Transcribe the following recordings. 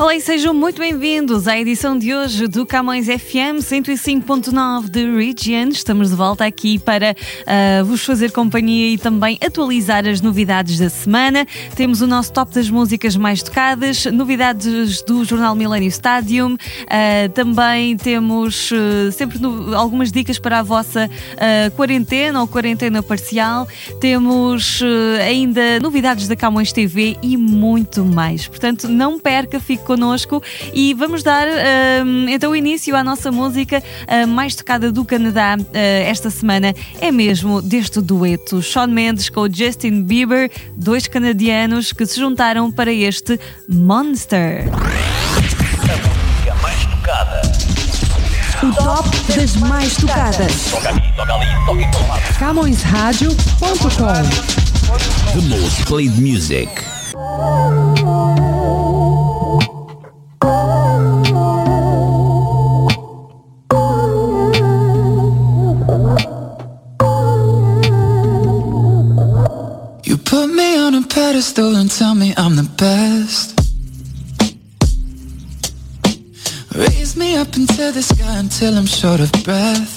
Olá e sejam muito bem-vindos à edição de hoje do Camões FM 105.9 de Region. Estamos de volta aqui para uh, vos fazer companhia e também atualizar as novidades da semana. Temos o nosso top das músicas mais tocadas, novidades do jornal Millennium Stadium, uh, também temos uh, sempre no, algumas dicas para a vossa quarentena ou quarentena parcial. Temos ainda novidades da Camões TV e muito mais. Portanto, não perca, fique connosco e vamos dar uh, então início à nossa música uh, mais tocada do Canadá uh, esta semana. É mesmo deste dueto Shawn Mendes com Justin Bieber, dois canadianos que se juntaram para este Monster. A mais tocada. O top das mais tocadas. Toca ali, toca ali, toca em todo lado. CamõesRádio.com The most played music. Pedestal and tell me I'm the best. Raise me up into the sky until I'm short of breath.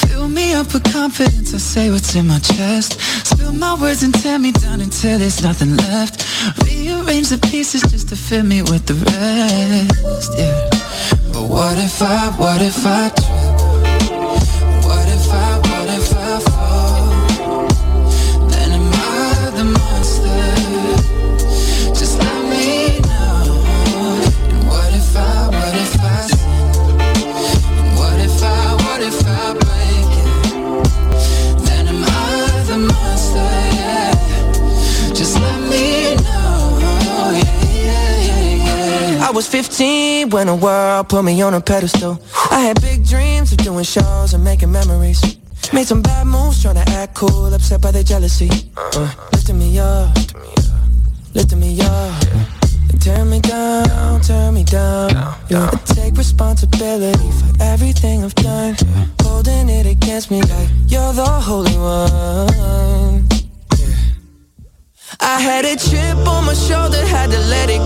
Fill me up with confidence, I say what's in my chest. Spill my words and tear me down until there's nothing left. Rearrange the pieces just to fill me with the rest. Yeah. But what if I, what if I trip? Was 15 when the world put me on a pedestal. I had big dreams of doing shows and making memories. Made some bad moves trying to act cool, upset by their jealousy. Uh, lifting me up, lifting me up. Turn me down, turn me down. I take responsibility for everything I've done. Holding it against me like you're the holy one. I had a chip on my shoulder, had to let it.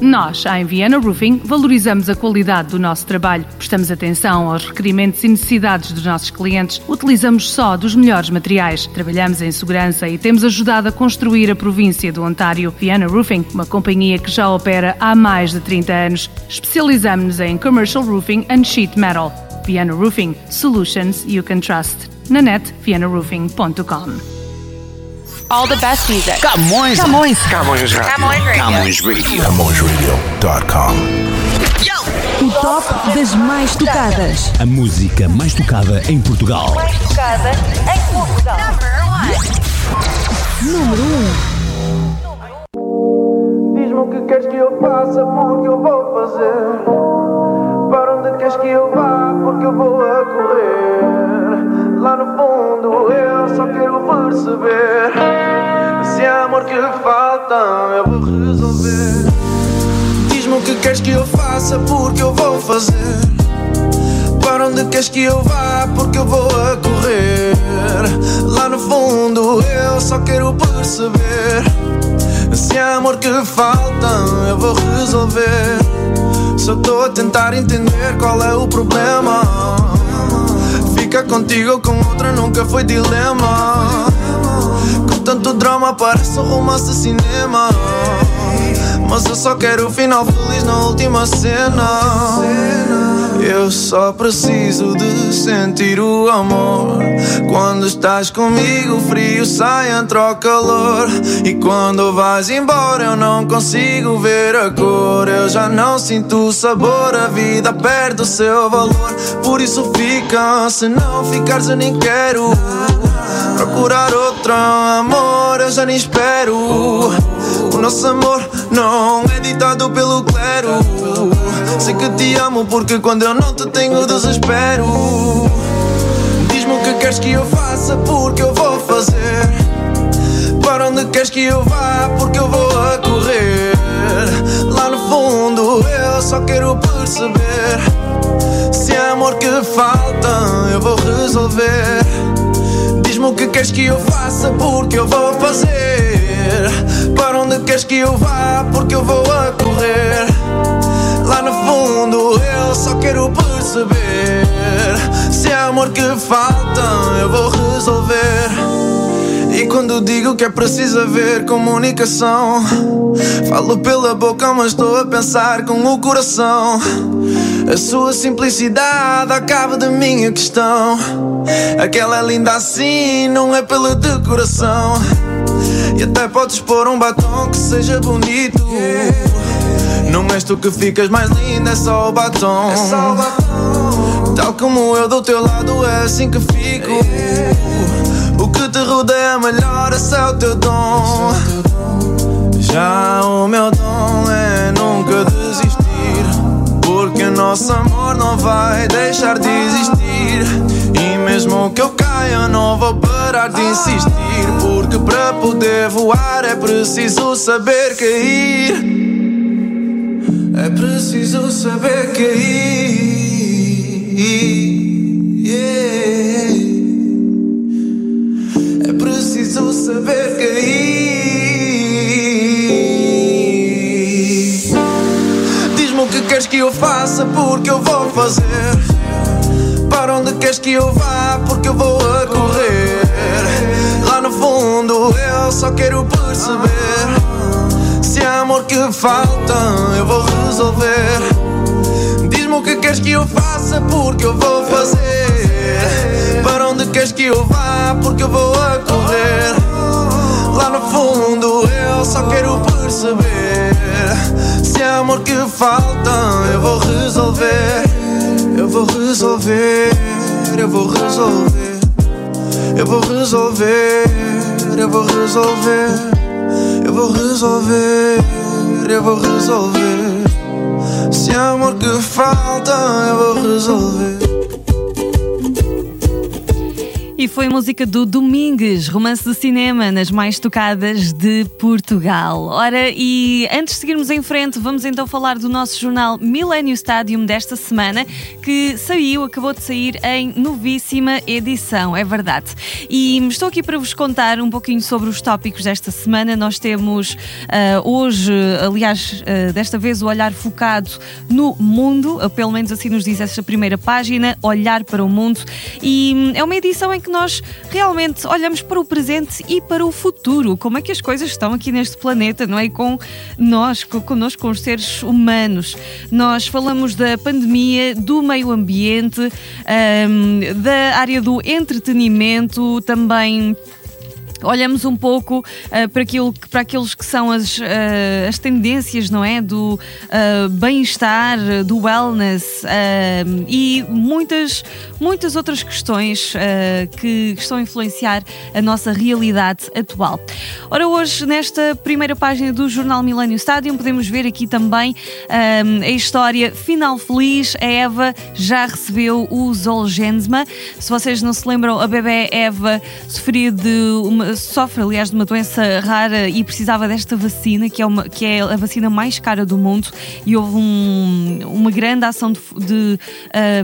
Nós, em Viana Roofing, valorizamos a qualidade do nosso trabalho, prestamos atenção aos requerimentos e necessidades dos nossos clientes, utilizamos só dos melhores materiais, trabalhamos em segurança e temos ajudado a construir a província do Ontário. Viana Roofing, uma companhia que já opera há mais de 30 anos. Especializamos-nos em commercial roofing and sheet metal. Viana Roofing, solutions you can trust. Na net, vianaroofing.com. All the best music. Camões. Camões. Camões Rádio. Camões Radio. Camões Radio. CamõesRadio.com O top das mais tocadas. A música mais tocada em Portugal. tocada em Portugal. Número 1. Diz-me o que queres que eu faça, porque eu vou fazer. Para onde queres que eu vá, porque eu vou a correr. Lá no fundo eu só quero perceber. Que falta, eu vou resolver. Diz-me o que queres que eu faça, porque eu vou fazer. Para onde queres que eu vá, porque eu vou a correr. Lá no fundo eu só quero perceber. Se amor que falta, eu vou resolver. Só estou a tentar entender qual é o problema. Ficar contigo ou com outra nunca foi dilema. Tanto drama parece um romance cinema. Mas eu só quero o final feliz na última cena. Eu só preciso de sentir o amor. Quando estás comigo, o frio sai, entra o calor. E quando vais embora, eu não consigo ver a cor. Eu já não sinto o sabor, a vida perde o seu valor. Por isso fica, se não ficares, eu nem quero. Procurar outro amor, eu já nem espero. O nosso amor não é ditado pelo clero. Sei que te amo porque quando eu não te tenho desespero. Diz-me o que queres que eu faça, porque eu vou fazer. Para onde queres que eu vá, porque eu vou a correr. Lá no fundo eu só quero perceber. Se é amor que falta, eu vou resolver. Diz-me o que queres que eu faça, porque eu vou fazer. Para onde queres que eu vá, porque eu vou a correr. Lá no fundo eu só quero perceber. Se é amor que falta, eu vou resolver. E quando digo que é preciso haver comunicação, falo pela boca, mas estou a pensar com o coração. A sua simplicidade acaba da minha questão. Aquela é linda assim, não é pela decoração. E até podes pôr um batom que seja bonito. Não és tu que ficas mais linda, é só o batom. Tal como eu do teu lado, é assim que fico. O que te rodeia melhor, esse é o teu dom. Já o meu dom é nosso amor não vai deixar de existir. E mesmo que eu caia, não vou parar de insistir. Porque para poder voar é preciso saber cair. É preciso saber cair. Yeah. É preciso saber cair. Queres que eu faça, porque eu vou fazer. Para onde queres que eu vá, porque eu vou a correr. Lá no fundo eu só quero perceber. Se há amor que falta, eu vou resolver. Diz-me o que queres que eu faça, porque eu vou fazer. Para onde queres que eu vá, porque eu vou a correr. Lá no fundo eu só quero perceber. Se há amor que falta, eu vou resolver. Eu vou resolver, eu vou resolver. Eu vou resolver, eu vou resolver. Eu vou resolver, eu vou resolver. Se há amor que falta, eu vou resolver. E foi música do Domingues, romance de cinema, nas mais tocadas de Portugal. Ora, e antes de seguirmos em frente, vamos então falar do nosso jornal Millennium Stadium desta semana, que saiu, acabou de sair em novíssima edição, é verdade. E estou aqui para vos contar um pouquinho sobre os tópicos desta semana. Nós temos uh, hoje, aliás, uh, desta vez o olhar focado no mundo, pelo menos assim nos diz esta primeira página, olhar para o mundo. E hum, é uma edição em que nós realmente olhamos para o presente e para o futuro, como é que as coisas estão aqui neste planeta, não é? Com nós, connosco, com os seres humanos. Nós falamos da pandemia, do meio ambiente, um, da área do entretenimento, também olhamos um pouco uh, para, aquilo, para aqueles que são as, uh, as tendências, não é? Do uh, bem-estar, do wellness e muitas, muitas outras questões que, estão a influenciar a nossa realidade atual. Ora, hoje, nesta primeira página do Jornal Millennium Stadium, podemos ver aqui também a história final feliz. A Eva já recebeu o Zolgensma. Se vocês não se lembram, a bebê Eva sofria de uma sofre, aliás, de uma doença rara e precisava desta vacina, que é, uma, que é a vacina mais cara do mundo, e houve um, uma grande ação de, de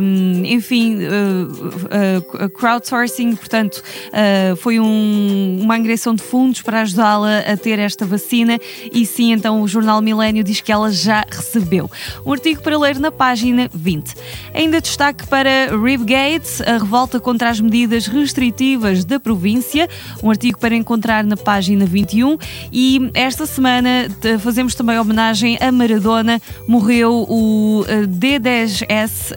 um, enfim, uh, uh, crowdsourcing, portanto, uh, foi um, uma agressão de fundos para ajudá-la a ter esta vacina, e sim, então o jornal Milênio diz que ela já recebeu. Um artigo para ler na página 20. Ainda destaque para Ribgate, a revolta contra as medidas restritivas da província, um artigo para encontrar na página 21. E esta semana fazemos também homenagem a Maradona. Morreu o eh, D10S,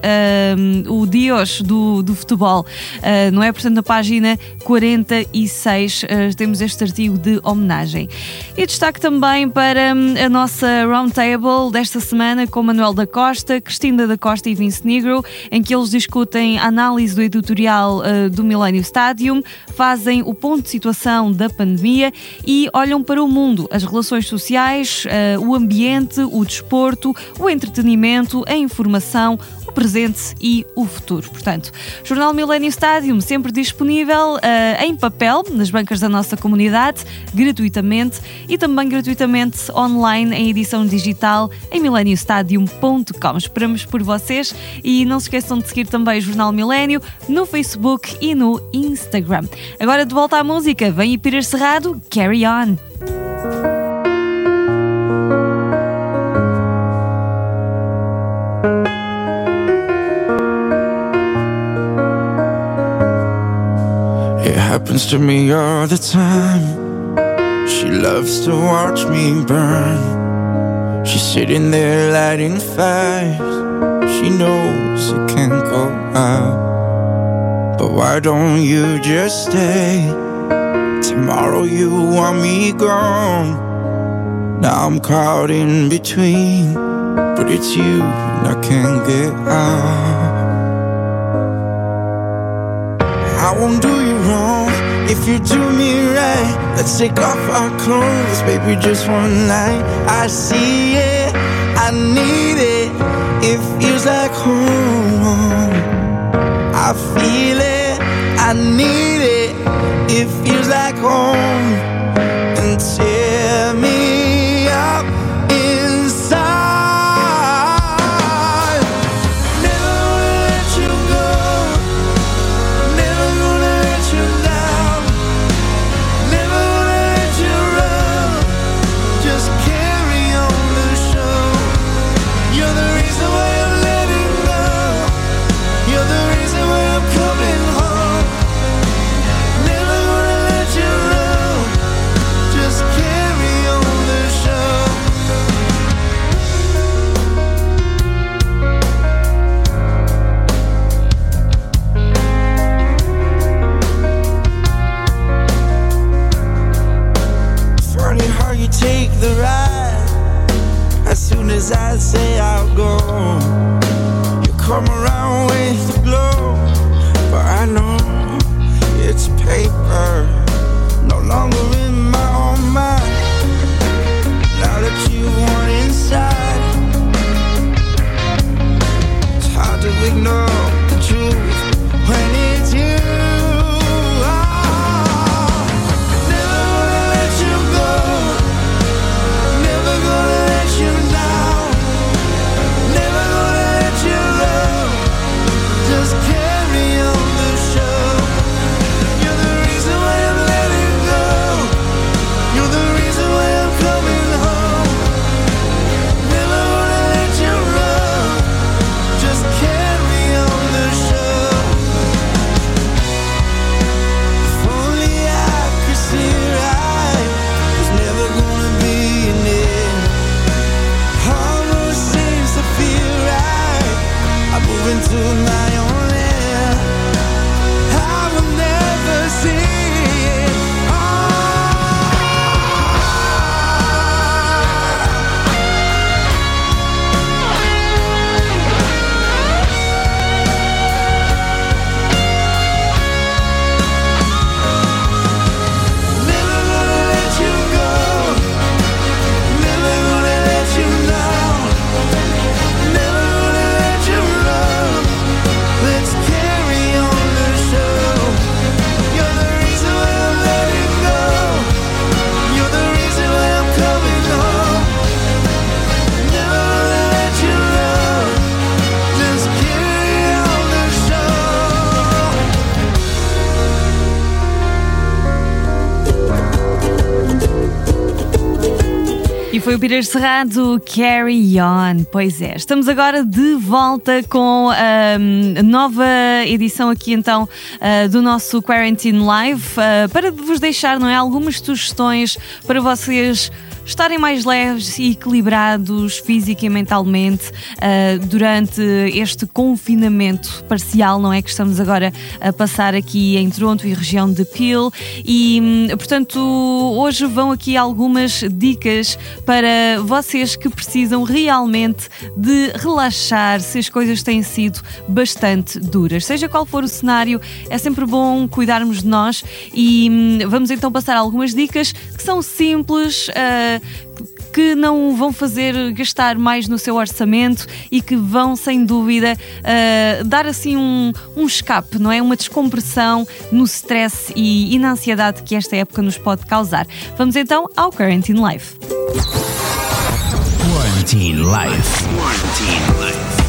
um, o Dios do, do futebol, uh, não é? Portanto, na página 46 uh, eh, temos este artigo de homenagem. E destaque também para um, a nossa roundtable desta semana com Manuel da Costa, Cristina da Costa e Vince Negro, em que eles discutem a análise do editorial uh, do Millennium Stadium, fazem o ponto de situação da pandemia e olham para o mundo, as relações sociais, uh, o ambiente, o desporto, o entretenimento, a informação, o presente e o futuro. Portanto, Jornal Millennium Stadium sempre disponível uh, em papel nas bancas da nossa comunidade, gratuitamente e também gratuitamente online em edição digital em millenniumstadium.com. Esperamos por vocês e não se esqueçam de seguir também o Jornal Milênio no Facebook e no Instagram. Agora de volta à música, vem Peter Cerrado, Carry On. Happens to me all the time. She loves to watch me burn. She's sitting there lighting fires. She knows it can't go out. But why don't you just stay? Tomorrow you want me gone. Now I'm caught in between. But it's you and I can't get out. I won't do you if you do me right. Let's take off our clothes, baby, just one night. I see it, I need it. It feels like home. I feel it, I need it. It feels like home. And come around with foi o Peter Cerrado, Carry On. Pois é, estamos agora de volta com a nova edição aqui então uh, do nosso Quarantine Live uh, para vos deixar, não é, algumas sugestões para vocês estarem mais leves e equilibrados física e mentalmente uh, durante este confinamento parcial, não é? Que estamos agora a passar aqui em Toronto e região de Peel. E, hum, portanto, hoje vão aqui algumas dicas para vocês que precisam realmente de relaxar se as coisas têm sido bastante duras. Seja qual for o cenário, é sempre bom cuidarmos de nós e hum, vamos então passar algumas dicas que são simples. Que não vão fazer gastar mais no seu orçamento e que vão, sem dúvida, uh, dar assim um, um escape, não é? Uma descompressão no stress e, e na ansiedade que esta época nos pode causar. Vamos então ao Quarantine Life. Quarantine Life. Quarantine Life.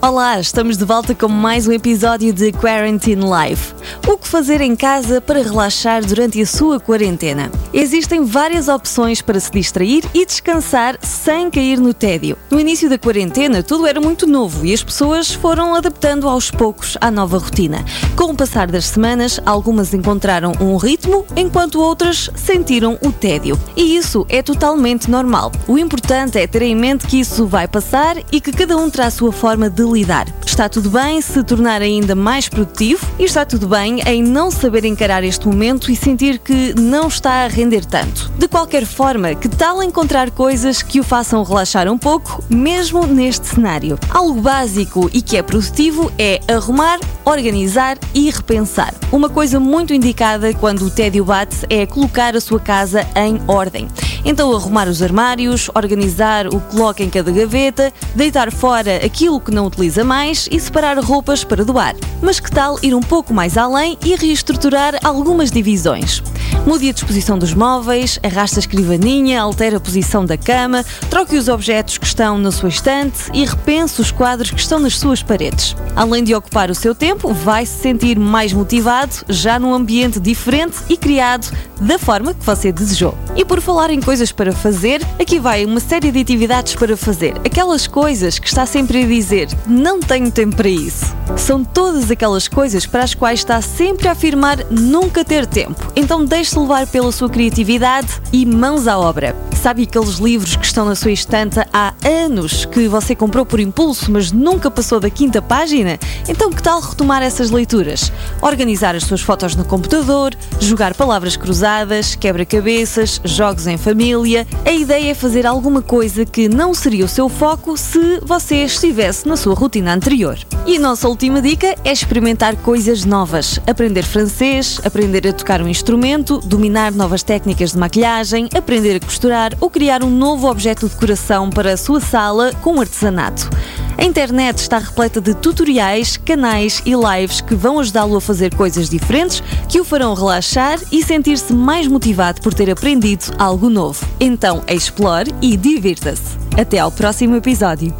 Olá, estamos de volta com mais um episódio de Quarantine Life. O que fazer em casa para relaxar durante a sua quarentena? Existem várias opções para se distrair e descansar sem cair no tédio. No início da quarentena, tudo era muito novo e as pessoas foram adaptando aos poucos à nova rotina. Com o passar das semanas, algumas encontraram um ritmo, enquanto outras sentiram o tédio. E isso é totalmente normal. O importante é ter em mente que isso vai passar e que cada um terá a sua forma de lidar. Está tudo bem se tornar ainda mais produtivo e está tudo bem em não saber encarar este momento e sentir que não está a render tanto. De qualquer forma, que tal encontrar coisas que o façam relaxar um pouco, mesmo neste cenário? Algo básico e que é produtivo é arrumar, organizar e repensar. Uma coisa muito indicada quando o tédio bate é colocar a sua casa em ordem. Então, arrumar os armários, organizar o que coloca em cada gaveta, deitar fora aquilo que não utiliza mais e separar roupas para doar. Mas que tal ir um pouco mais além e reestruturar algumas divisões? Mude a disposição dos móveis, arrasta a escrivaninha, altera a posição da cama, troque os objetos que estão na sua estante e repense os quadros que estão nas suas paredes. Além de ocupar o seu tempo, vai se sentir mais motivado, já num ambiente diferente e criado da forma que você desejou. E por falar em coisas para fazer, aqui vai uma série de atividades para fazer. Aquelas coisas que está sempre a dizer, não tenho tempo para isso. São todas aquelas coisas para as quais está sempre a afirmar nunca ter tempo. Então deixe-se levar pela sua criatividade e mãos à obra. Sabe aqueles livros que estão na sua estante há anos que você comprou por impulso, mas nunca passou da quinta página? Então que tal retomar essas leituras? Organizar as suas fotos no computador, jogar palavras cruzadas, quebra-cabeças, jogos em família. A ideia é fazer alguma coisa que não seria o seu foco se você estivesse na sua rotina anterior. E a nossa última dica é experimentar coisas novas. Aprender francês, aprender a tocar um instrumento, dominar novas técnicas de maquilhagem, aprender a costurar ou criar um novo objeto de decoração para a sua sala com artesanato. A internet está repleta de tutoriais, canais e lives que vão ajudá-lo a fazer coisas diferentes que o farão relaxar e sentir-se mais motivado por ter aprendido algo novo. Então, explore e divirta-se. Até ao próximo episódio.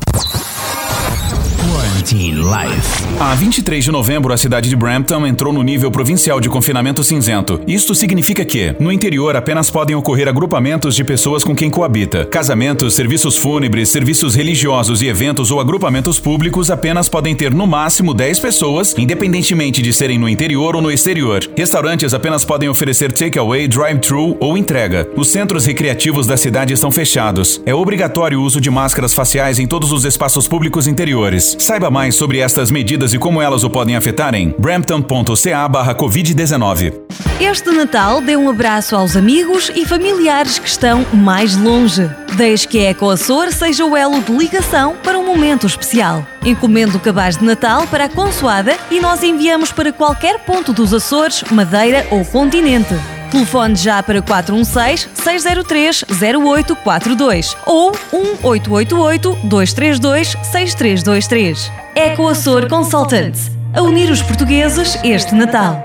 Life. A 23 de novembro, a cidade de Brampton entrou no nível provincial de confinamento cinzento. Isto significa que, no interior, apenas podem ocorrer agrupamentos de pessoas com quem coabita. Casamentos, serviços fúnebres, serviços religiosos e eventos ou agrupamentos públicos apenas podem ter no máximo 10 pessoas, independentemente de serem no interior ou no exterior. Restaurantes apenas podem oferecer takeaway, drive-thru ou entrega. Os centros recreativos da cidade estão fechados. É obrigatório o uso de máscaras faciais em todos os espaços públicos interiores. Saiba mais sobre estas medidas e como elas o podem afetar em brampton.ca covid-19. Este Natal dê um abraço aos amigos e familiares que estão mais longe. Desde que a EcoAçor seja o elo de ligação para um momento especial. Encomende o cabaz de Natal para a Consoada e nós enviamos para qualquer ponto dos Açores, Madeira ou continente. Telefone já para 416-603-0842 ou 1888-232-6323. Ecoaçor Consultants. A unir os portugueses este Natal.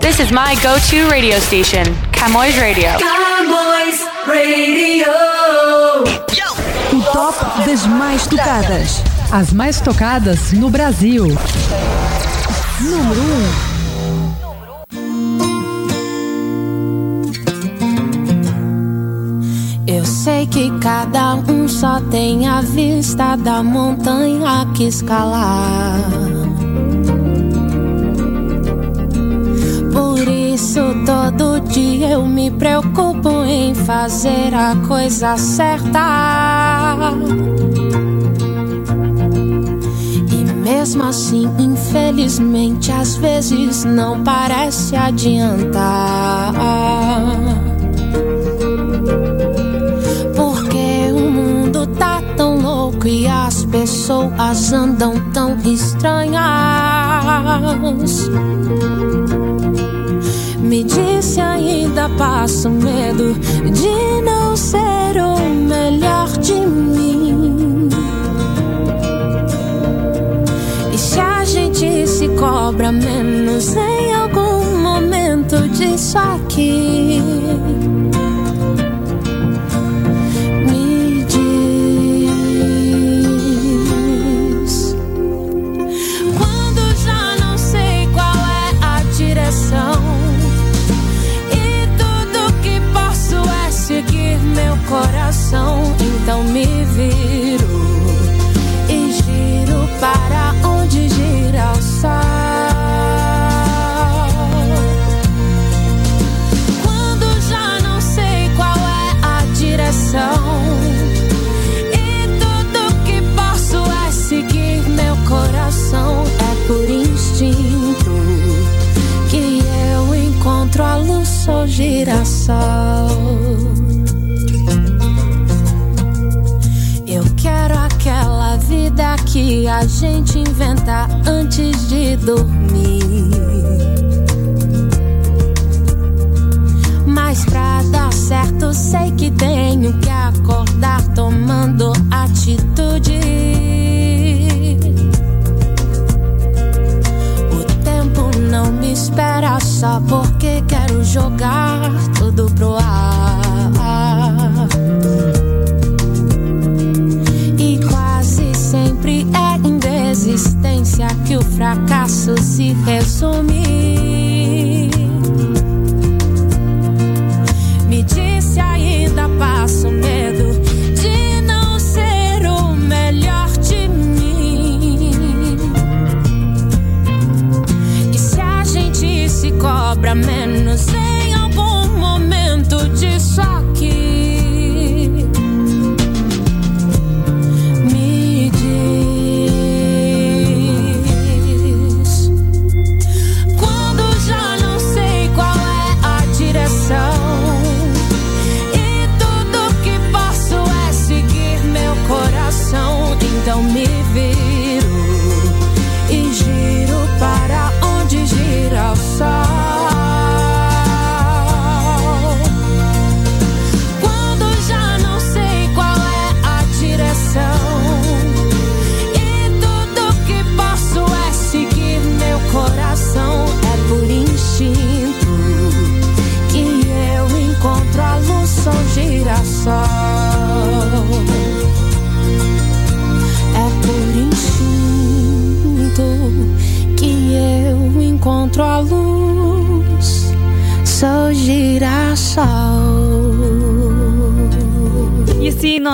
This is my go-to radio station, Camões Radio. Camões Radio. O top das mais tocadas. As mais tocadas no Brasil. Número 1. Um. Sei que cada um só tem a vista da montanha que escalar. Por isso todo dia eu me preocupo em fazer a coisa certa. E mesmo assim, infelizmente, às vezes não parece adiantar. Tão louco e as pessoas andam tão estranhas. Me disse ainda passo medo de não ser o melhor de mim. E se a gente se cobra menos em algum momento disso aqui? Então me viro gente inventa antes de dormir. Mas pra dar certo, sei que tenho que acordar tomando atitude. O tempo não me espera só porque quero jogar se resume.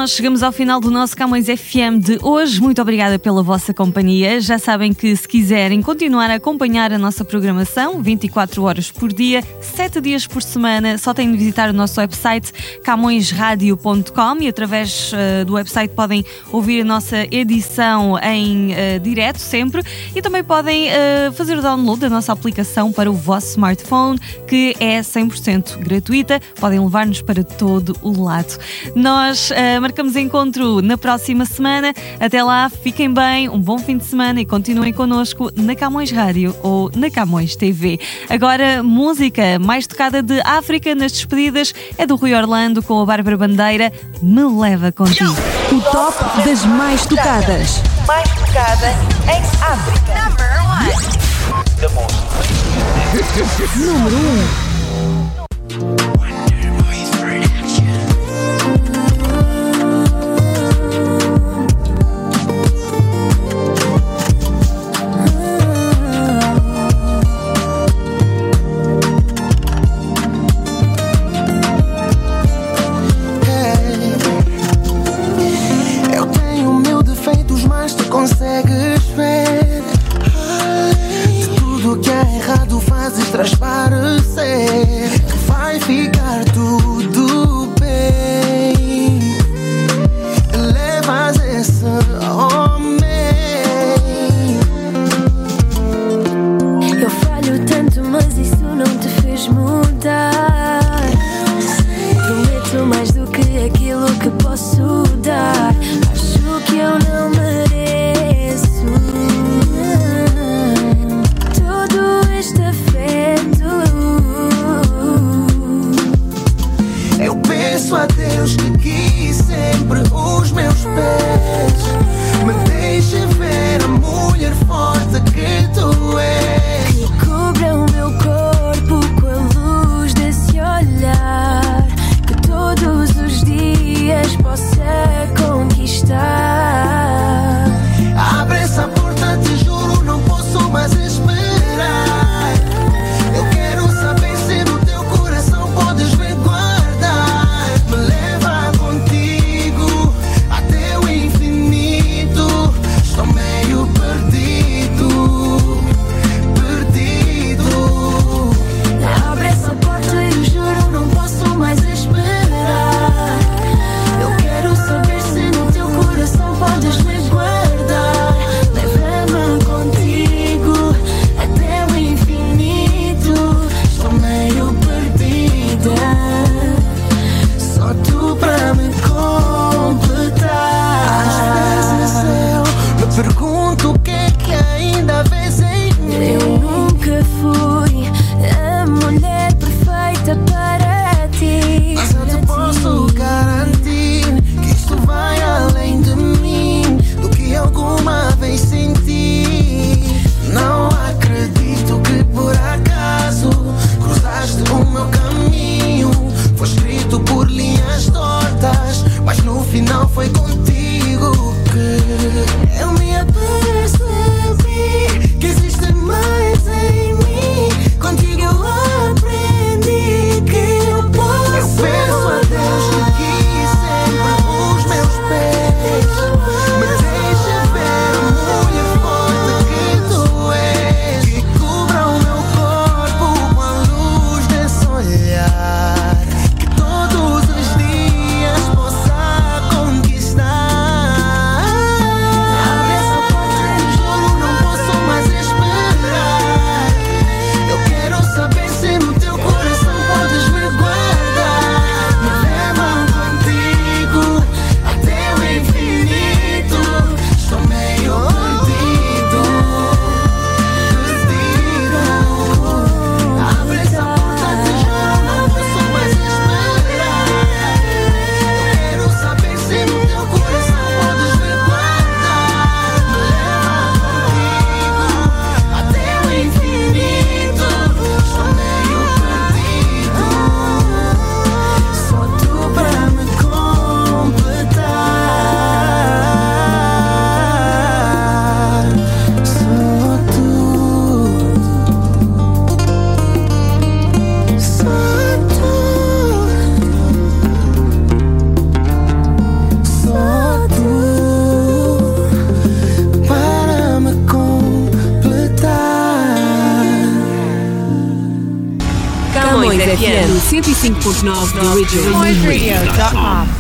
Nós chegamos ao final do nosso Camões FM de hoje. Muito obrigada pela vossa companhia. Já sabem que se quiserem continuar a acompanhar a nossa programação 24 horas por dia, 7 dias por semana, só têm de visitar o nosso website camõesradio.com e através eh, do website podem ouvir a nossa edição em eh, direto sempre e também podem eh, fazer o download da nossa aplicação para o vosso smartphone que é 100% gratuita. Podem levar-nos para todo o lado. Nós eh, marcamos encontro na próxima semana. Até lá, fiquem bem, um bom fim de semana e continuem connosco na Camões Rádio ou na Camões TV. Agora, música mais tocada de África nas despedidas é do Rui Orlando com a Bárbara Bandeira. Me leva contigo. O top das mais tocadas. Mais tocada em África. Número 1. Hey, 106.9 The Original.